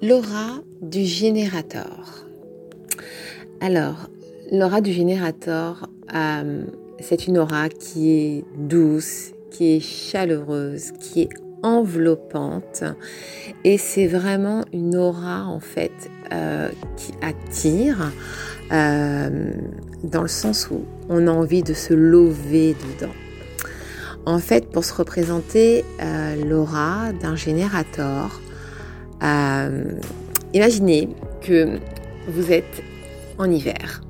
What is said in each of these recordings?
L'aura du générateur. Alors, l'aura du générateur, euh, c'est une aura qui est douce, qui est chaleureuse, qui est enveloppante et c'est vraiment une aura en fait euh, qui attire euh, dans le sens où on a envie de se lever dedans. En fait, pour se représenter l'aura d'un générateur, euh, imaginez que vous êtes en hiver,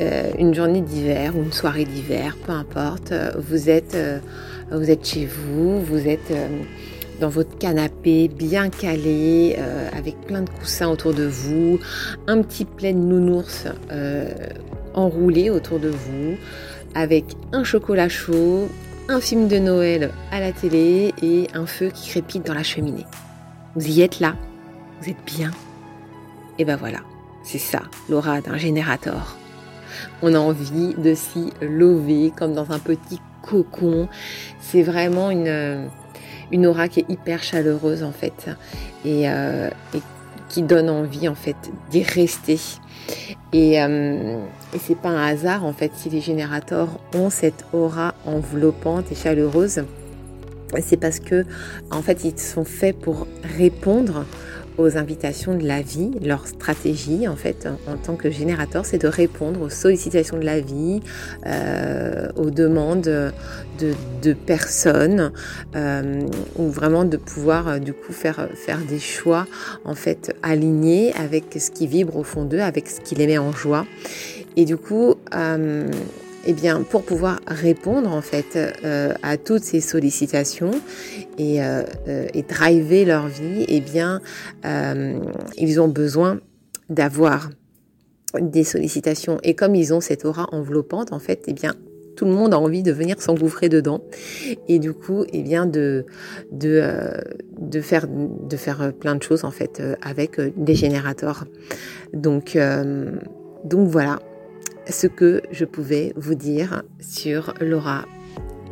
euh, Une journée d'hiver ou une soirée d'hiver, peu importe. Vous êtes, euh, vous êtes chez vous, vous êtes dans votre canapé bien calé, avec plein de coussins autour de vous, un petit plaid nounours enroulé autour de vous, avec un chocolat chaud, un film de Noël à la télé et un feu qui crépite dans la cheminée. Vous y êtes là Vous êtes bien Et ben voilà, c'est ça l'aura d'un générateur. On a envie de s'y lever comme dans un petit cocon. C'est vraiment une, une aura qui est hyper chaleureuse en fait et, euh, qui donne envie en fait d'y rester. Euh, et c'est pas un hasard en fait si les générateurs ont cette aura enveloppante et chaleureuse c'est parce que en fait ils sont faits pour répondre aux invitations de la vie, leur stratégie en fait en tant que générateur, c'est de répondre aux sollicitations de la vie, euh, aux demandes de, personnes, euh, ou vraiment de pouvoir euh, du coup faire faire des choix en fait alignés avec ce qui vibre au fond d'eux, avec ce qui les met en joie. Et du coup, eh bien, pour pouvoir répondre en fait euh, à toutes ces sollicitations et, euh, euh, et driver leur vie, eh bien, ils ont besoin d'avoir des sollicitations. Et comme ils ont cette aura enveloppante, en fait, eh bien, tout le monde a envie de venir s'engouffrer dedans. Et du coup eh bien de faire de faire plein de choses en fait avec des générateurs. Donc donc voilà ce que je pouvais vous dire sur l'aura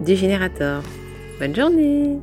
du générateur. Bonne journée